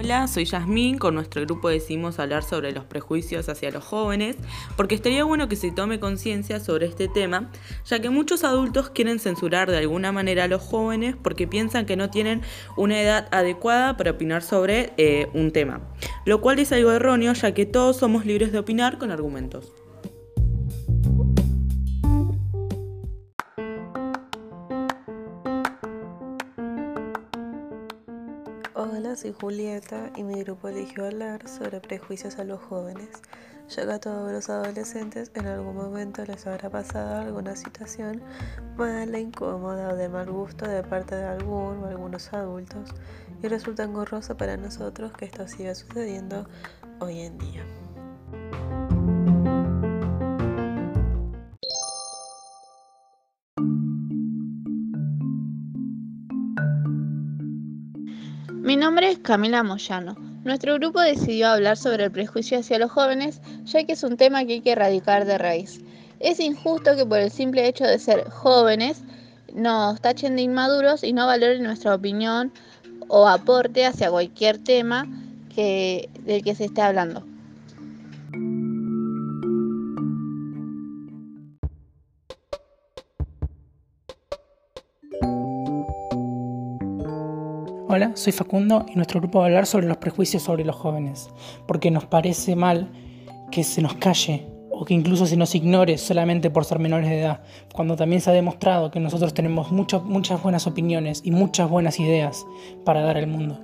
Hola, soy Yasmín. Con nuestro grupo decidimos hablar sobre los prejuicios hacia los jóvenes, porque estaría bueno que se tome conciencia sobre este tema, ya que muchos adultos quieren censurar de alguna manera a los jóvenes porque piensan que no tienen una edad adecuada para opinar sobre eh, un tema, lo cual es algo erróneo, ya que todos somos libres de opinar con argumentos. Hola, soy Julieta y mi grupo eligió hablar sobre prejuicios a los jóvenes, ya que a todos los adolescentes en algún momento les habrá pasado alguna situación mala, incómoda o de mal gusto de parte de algún o algunos adultos y resulta engorroso para nosotros que esto siga sucediendo hoy en día. Mi nombre es Camila Moyano. Nuestro grupo decidió hablar sobre el prejuicio hacia los jóvenes, ya que es un tema que hay que erradicar de raíz. Es injusto que por el simple hecho de ser jóvenes nos tachen de inmaduros y no valoren nuestra opinión o aporte hacia cualquier tema del que se esté hablando. Hola, soy Facundo y nuestro grupo va a hablar sobre los prejuicios sobre los jóvenes, porque nos parece mal que se nos calle o que incluso se nos ignore solamente por ser menores de edad, cuando también se ha demostrado que nosotros tenemos muchas buenas opiniones y muchas buenas ideas para dar al mundo.